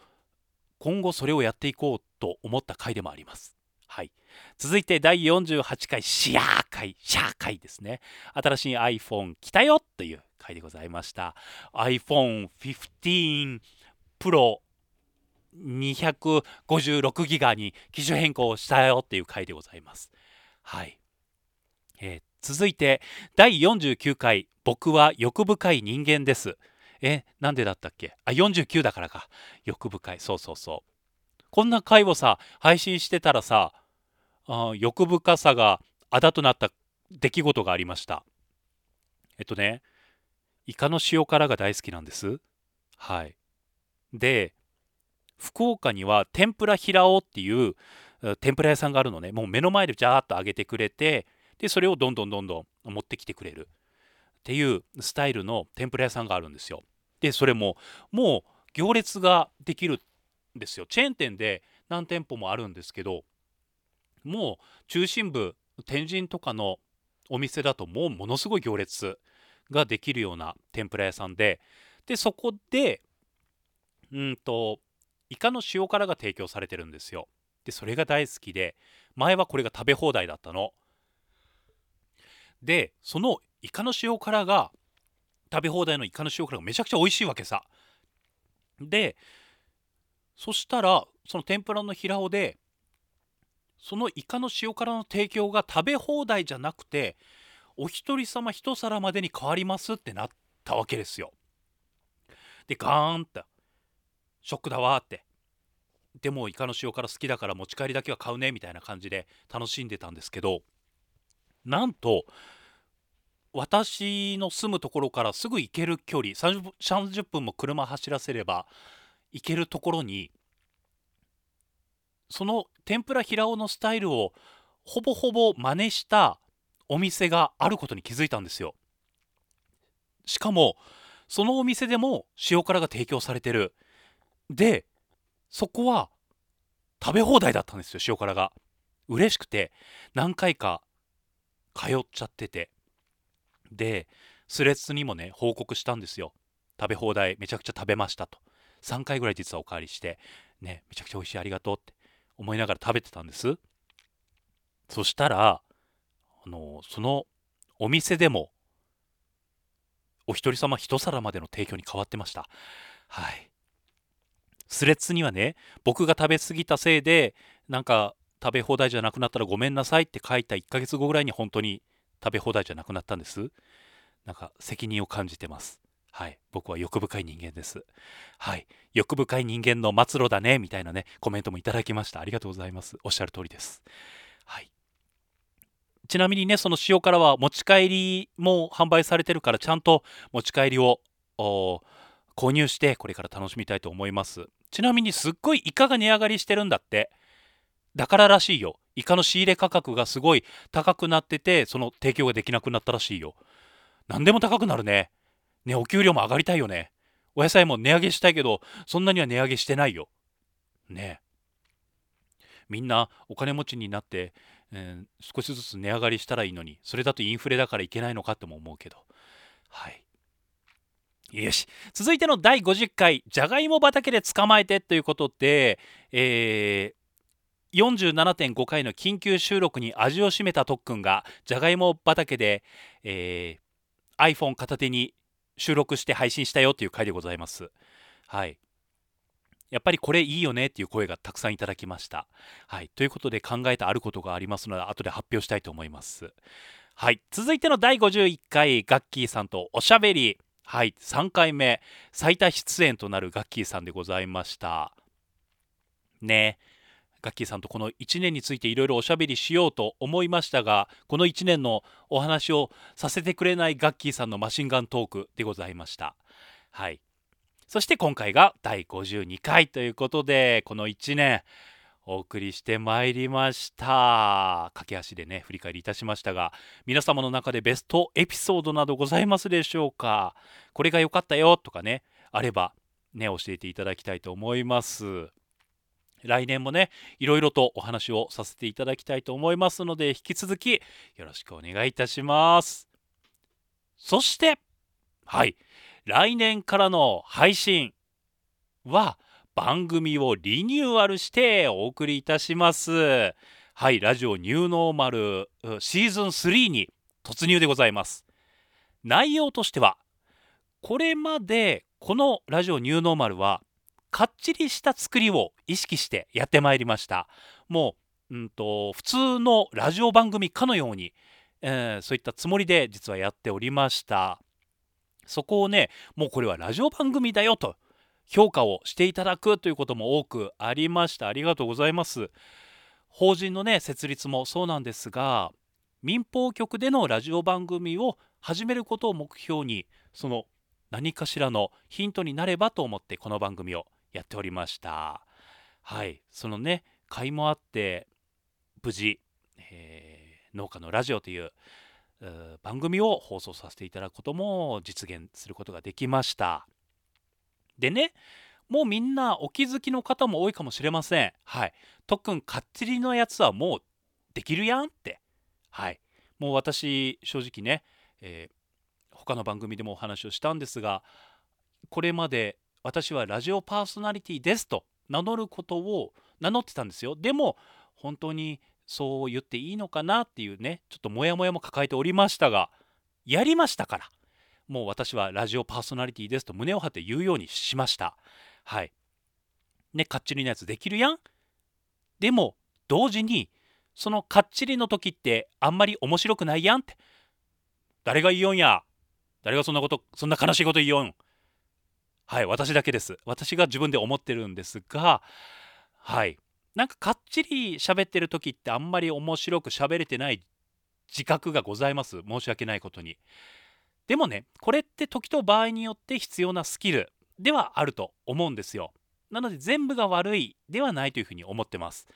今後それをやっていこうと思った回でもあります。はい、続いて第48回シャー回シャー回ですね新しい iPhone 来たよという回でございました iPhone15 Pro 256ギガに機種変更したよっていう回でございます。はい。えー、続いて第49回僕は欲深い人間です。え、なんでだったっけ？あ、49だからか。欲深い。そうそうそう。こんな回をさ、配信してたらさ、あ欲深さがあだとなった出来事がありました。えっとね、イカの塩辛が大好きなんです。はい。で、福岡には天ぷら平尾っていう天ぷら屋さんがあるのねもう目の前でジャーッと揚げてくれてでそれをどんどんどんどん持ってきてくれる。っていうスタイルの天ぷら屋さんがあるんですよ。でそれももう行列ができるんですよ。チェーン店で何店舗もあるんですけどもう中心部天神とかのお店だともうものすごい行列ができるような天ぷら屋さんででそこでうんとイカの塩辛が提供されてるんですよ。でそれが大好きで前はこれが食べ放題だったの。でそのイカの塩辛が食べ放題のイカの塩辛がめちゃくちゃ美味しいわけさ。でそしたらその天ぷらの平尾でそのイカの塩辛の提供が食べ放題じゃなくてお一人様一皿までに変わりますってなったわけですよ。でガーンってショックだわって。でもイカの塩辛好きだから持ち帰りだけは買うねみたいな感じで楽しんでたんですけどなんと私の住むところからすぐ行ける距離 30, 30分も車走らせれば行けるところにその天ぷら平尾のスタイルをほぼほぼ真似したお店があることに気づいたんですよ。しかもそのお店でも塩辛が提供されてる。でそこは食べ放題だったんですよ塩辛が。嬉しくて何回か通っちゃってて。でスレッズにもね報告したんですよ。食べ放題めちゃくちゃ食べましたと。3回ぐらい実はおかわりしてねめちゃくちゃ美味しいありがとうって思いながら食べてたんです。そしたらあのそのお店でもお一人様一皿までの提供に変わってました。はい。スレッズにはね僕が食べ過ぎたせいでなんか食べ放題じゃなくなったらごめんなさいって書いた1ヶ月後ぐらいに本当に食べ放題じゃなくなったんです。なんか責任を感じてます。はい。僕は欲深い人間です。はい。欲深い人間の末路だね。みたいなねコメントもいただきました。ありがとうございます。おっしゃる通りです。はい。ちなみにねその塩辛は持ち帰りも販売されてるからちゃんと持ち帰りを購入してこれから楽しみたいと思います。ちなみにすっごいイカが値上がりしてるんだって？だかららしいよ。イカの仕入れ価格がすごい高くなっててその提供ができなくなったらしいよ。何でも高くなるね。ねお給料も上がりたいよね。お野菜も値上げしたいけどそんなには値上げしてないよ。ね。みんなお金持ちになって、えー、少しずつ値上がりしたらいいのにそれだとインフレだからいけないのかっても思うけど。はい。よし。続いての第50回「じゃがいも畑で捕まえて」ということで、えー、47.5回の緊急収録に味を占めた特訓がじゃがいも畑で、えー、iPhone 片手に収録して配信したよという回でございます。はい。やっぱりこれいいよねっていう声がたくさんいただきました。はい。ということで考えたあることがありますので後で発表したいと思います。はい。続いての第51回ガッキーさんとおしゃべり。はい、3回目最多出演となるガッキーさんでございましたねガッキーさんとこの1年についていろいろおしゃべりしようと思いましたがこの1年のお話をさせてくれないガッキーさんのマシンガントークでございました。はい。そして今回が第52回ということでこの1年お送りしてまいりました。駆け足でね振り返りいたしましたが皆様の中でベストエピソードなどございますでしょうか？これが良かったよとかねあればね教えていただきたいと思います。来年もねいろいろとお話をさせていただきたいと思いますので引き続きよろしくお願いいたしますそしてはい来年からの配信は番組をリニューアルしてお送りいたします。はい、ラジオニューノーマルシーズン3に突入でございます。内容としては、これまでこのラジオニューノーマルは、かっちりした作りを意識してやってまいりました。もう、うんと、普通のラジオ番組かのように、えー、そういったつもりで実はやっておりました。そこをね、もうこれはラジオ番組だよと評価をしていただくということも多くありましたありがとうございます法人のね設立もそうなんですが民放局でのラジオ番組を始めることを目標にその何かしらのヒントになればと思ってこの番組をやっておりました。はい。そのね会もあって無事、えー、農家のラジオという番組を放送させていただくことも実現することができました。でねもうみんなお気づきの方も多いかもしれません。はい。特訓かっちりのやつはもうできるやんって。はい。もう私正直ね、えー、他の番組でもお話をしたんですがこれまで私はラジオパーソナリティですと名乗ることを名乗ってたんですよでも本当にそう言っていいのかなっていうねちょっとモヤモヤも抱えておりましたがやりましたからもう私はラジオパーソナリティですと胸を張って言うようにしました。はい。ね、かっちりのやつできるやんでも、同時に、そのかっちりの時ってあんまり面白くないやんって。誰が言いよんや誰がそんなこと、そんな悲しいこと言いよんはい、私だけです。私が自分で思ってるんですが、はい。なんかかっちり喋ってる時ってあんまり面白く喋れてない自覚がございます。申し訳ないことに。でもねこれって時と場合によって必要なスキル。ではあると思うんですよ。なので全部が悪いではないというふうに思ってます。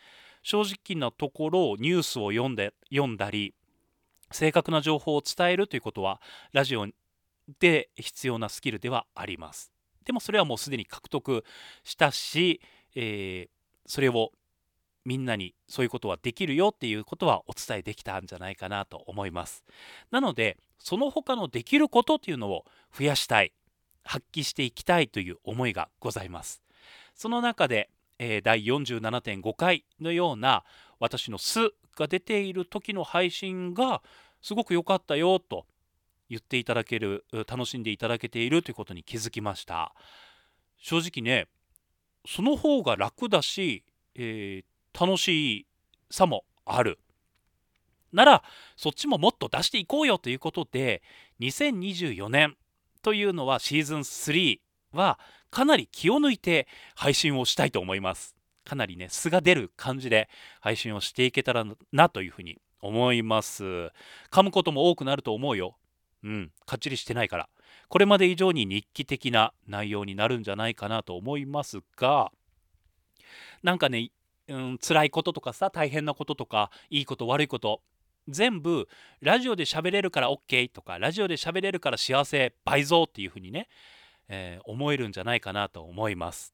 正直なところニュースを読んで読んだり正確な情報を伝えるということはラジオで必要なスキルではあります。でもそれはもうすでに獲得したし、えー、それをみんなにそういうことはできるよっていうことはお伝えできたんじゃないかなと思います。なのでその他のできることっていうのを増やしたい。発揮していきたいという思いがございます。その中で、えー、第47.5回のような私の「す」が出ている時の配信がすごく良かったよと言っていただける楽しんでいただけているということに気づきました。正直ねその方が楽だし、えー、楽しさもある。ならそっちももっと出していこうよということで2024年というのはシーズン3はかなり気を抜いて配信をしたいと思います。かなりね素が出る感じで配信をしていけたらなというふうに思います。噛むことも多くなると思うよ。うん。かっちりしてないから。これまで以上に日記的な内容になるんじゃないかなと思いますがなんかね、うん、辛いこととかさ大変なこととかいいこと悪いこと全部ラジオで喋れるから OK とかラジオで喋れるから幸せ倍増っていうふうにね、えー、思えるんじゃないかなと思います。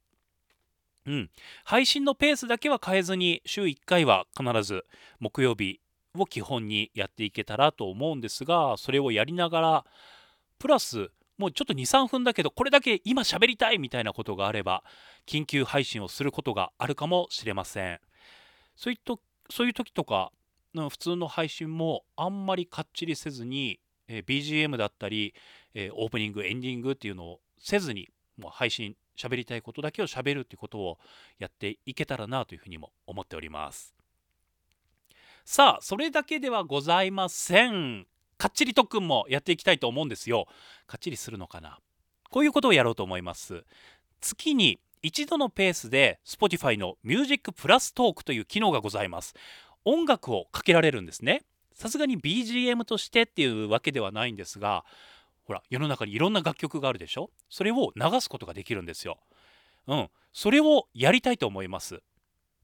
うん、配信のペースだけは変えずに週1回は必ず木曜日を基本にやっていけたらと思うんですがそれをやりながらプラスもうちょっと23分だけどこれだけ今喋りたいみたいなことがあれば緊急配信をすることがあるかもしれません。そういったそういう時とか普通の配信もあんまりかっちりせずに、えー、BGM だったり、えー、オープニングエンディングっていうのをせずにもう配信喋りたいことだけを喋るっていうことをやっていけたらなというふうにも思っております。さあそれだけではございません。かっちり特訓もやっていきたいと思うんですよ。かっちりするのかな？こういうことをやろうと思います。月に一度のペースで Spotify の Music プラストークという機能がございます。音楽をかけられるんですね。さすがに BGM としてっていうわけではないんですがほら世の中にいろんな楽曲があるでしょ？それを流すことができるんですよ。うん。それをやりたいと思います。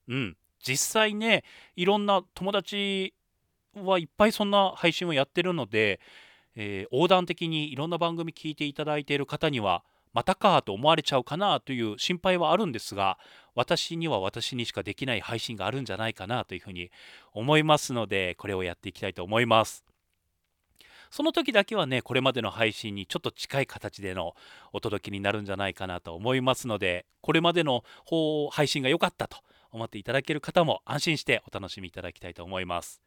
うん。実際ねいろんな友達はいっぱいそんな配信をやってるので、えー、横断的にいろんな番組聞いていただいている方にはまたかと思われちゃうかなという心配はあるんですが私には私にしかできない配信があるんじゃないかなというふうに思いますのでこれをやっていきたいと思います。その時だけはねこれまでの配信にちょっと近い形でのお届けになるんじゃないかなと思いますのでこれまでの配信が良かったと思っていただける方も安心してお楽しみいただきたいと思います。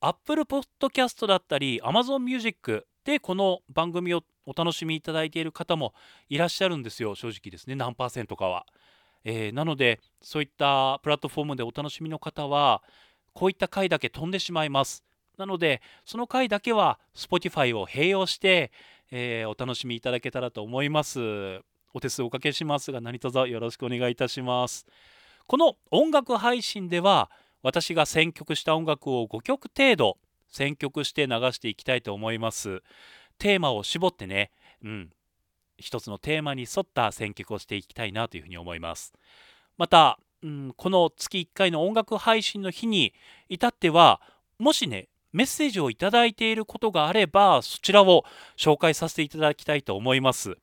Apple Podcast だったり Amazon Music でこの番組をお楽しみいただいている方もいらっしゃるんですよ。正直ですね。何パーセントかは、えー、なのでそういったプラットフォームでお楽しみの方はこういった回だけ飛んでしまいます。なのでその回だけは Spotify を併用して、えー、お楽しみいただけたらと思います。お手数おかけしますが何卒よろしくお願いいたします。この音楽配信では私が選曲した音楽を5曲程度選曲して流していきたいと思います。テーマを絞ってね、うん、一つのテーマに沿った選曲をしていきたいなというふうに思います。また、うん、この月1回の音楽配信の日に至っては、もしね、メッセージをいただいていることがあれば、そちらを紹介させていただきたいと思います。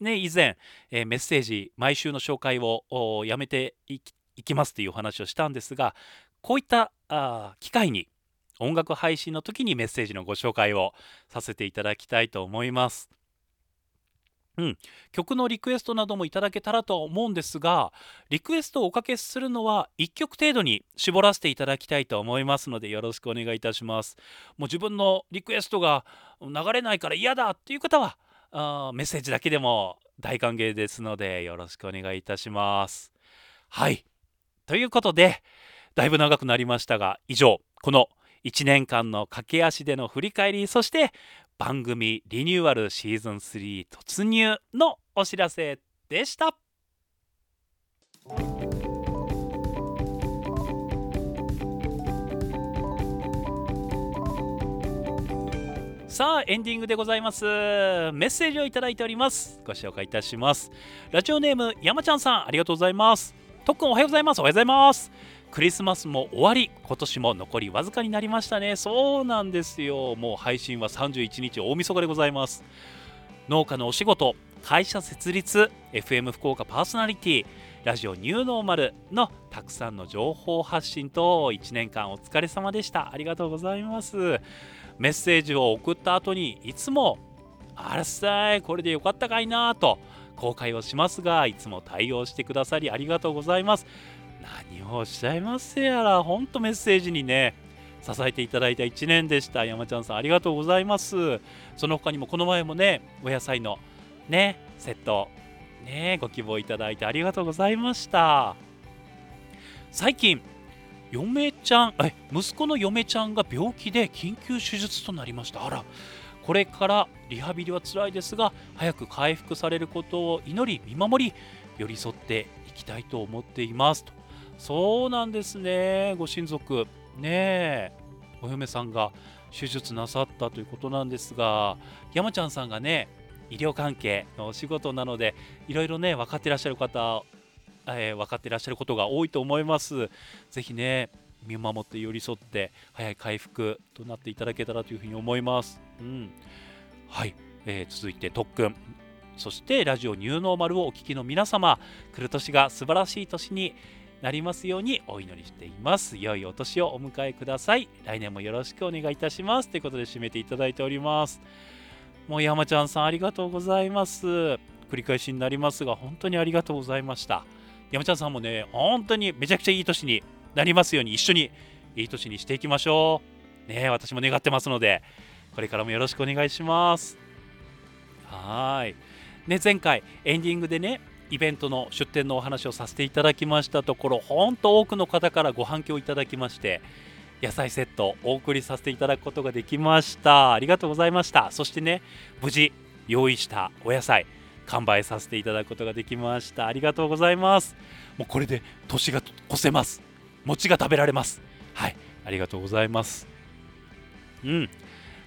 ね、以前、えー、メッセージ、毎週の紹介をやめていきいきますというお話をしたんですがこういったあ機会に音楽配信の時にメッセージのご紹介をさせていただきたいと思います。うん、曲のリクエストなどもいただけたらとは思うんですがリクエストをおかけするのは1曲程度に絞らせていただきたいと思いますのでよろしくお願いいたしますもう自分のリクエストが流れないから嫌だっていう方はあメッセージだけでも大歓迎ですのでよろしくお願いいたします。はい。ということでだいぶ長くなりましたが以上この1年間の駆け足での振り返りそして番組リニューアルシーズン3突入のお知らせでした。さあエンディングでございます。メッセージをいただいております。ご紹介いたします。ラジオネーム山ちゃんさんありがとうございます。とっくんおはようございます。おはようございます。クリスマスも終わり今年も残りわずかになりましたね。そうなんですよ。もう配信は31日大晦日でございます。農家のお仕事会社設立 FM 福岡パーソナリティラジオニューノーマルのたくさんの情報発信と1年間お疲れ様でした。ありがとうございます。メッセージを送った後にいつもあらっさいこれでよかったかいなと公開をしますがいつも対応してくださりありがとうございます。何をおっしゃいますやらほんとメッセージにね支えていただいた1年でした。山ちゃんさんありがとうございます。その他にもこの前もねお野菜のねセットねご希望いただいてありがとうございました。最近嫁ちゃんえ息子の嫁ちゃんが病気で緊急手術となりました。あらこれからリハビリは辛いですが早く回復されることを祈り見守り寄り添っていきたいと思っています。と。そうなんですね。ご親族。ねえ。お嫁さんが手術なさったということなんですが山ちゃんさんがね医療関係のお仕事なのでいろいろね分かってらっしゃる方、えー、分かってらっしゃることが多いと思います。ぜひね見守って寄り添って早い回復となっていただけたらというふうに思います、うん、はい、えー、続いて特訓。そしてラジオニューノーマルをお聞きの皆様来る年が素晴らしい年になりますようにお祈りしています。良いお年をお迎えください。来年もよろしくお願いいたします。ということで締めていただいております。もう山ちゃんさんありがとうございます。繰り返しになりますが、本当にありがとうございました。山ちゃんさんもね、本当にめちゃくちゃいい年になりますように、一緒にいい年にしていきましょう。ね私も願ってますので、これからもよろしくお願いします。はい。ね、前回エンディングでね、イベントの出店のお話をさせていただきましたところ、本当多くの方からご反響いただきまして、野菜セットお送りさせていただくことができましたありがとうございましたそしてね無事用意したお野菜完売させていただくことができました。ありがとうございます。もうこれで年が越せます。餅が食べられます。はい。ありがとうございます。うん。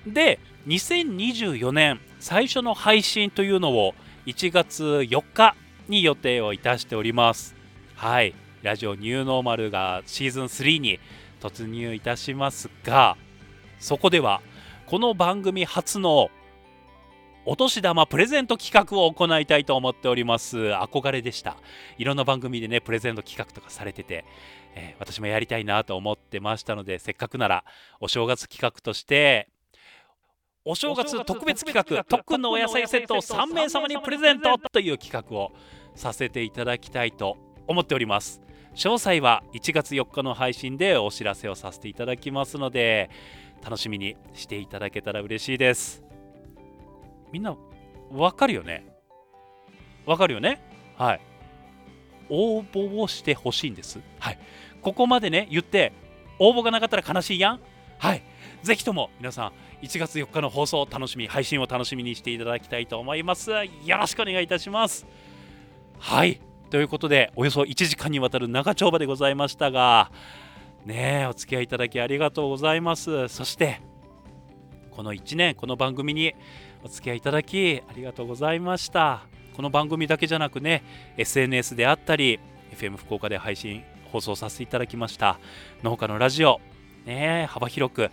で2024年最初の配信というのを1月4日に予定をいたしております。はい。ラジオニューノーマルがシーズン3に突入いたしますがそこではこの番組初のお年玉プレゼント企画を行いたいと思っております。憧れでした。いろんな番組でねプレゼント企画とかされてて、えー、私もやりたいなと思ってましたのでせっかくならお正月企画としてお正月特別企画特訓のお野菜セットを3名様にプレゼントという企画をさせていただきたいと思っております。詳細は1月4日の配信でお知らせをさせていただきますので楽しみにしていただけたら嬉しいですみんなわかるよね？わかるよね？はい。応募をしてほしいんです。はい。ここまでね言って応募がなかったら悲しいやん？はい。ぜひとも皆さん1月4日の放送を楽しみ配信を楽しみにしていただきたいと思います。よろしくお願いいたします。はい。ということでおよそ1時間にわたる長丁場でございましたがねえお付き合いいただきありがとうございます。そしてこの1年この番組にお付き合いいただきありがとうございました。この番組だけじゃなくね SNS であったり FM 福岡で配信放送させていただきました。農家のラジオね幅広く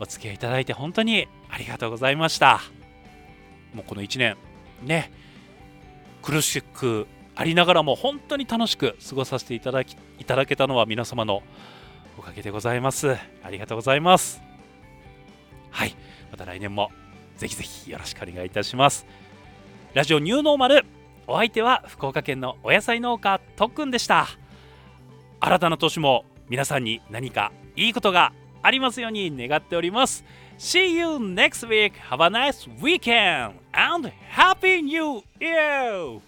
お付き合いいただいて本当にありがとうございました。もうこの1年ね苦しくありながらも本当に楽しく過ごさせていただきいただけたのは皆様のおかげでございます。ありがとうございます。はい。また来年も。ぜひぜひよろしくお願いいたしますラジオニューノーマルお相手は福岡県のお野菜農家とっくんでした新たな年も皆さんに何かいいことがありますように願っております See you next week. Have a nice weekend and Happy New Year!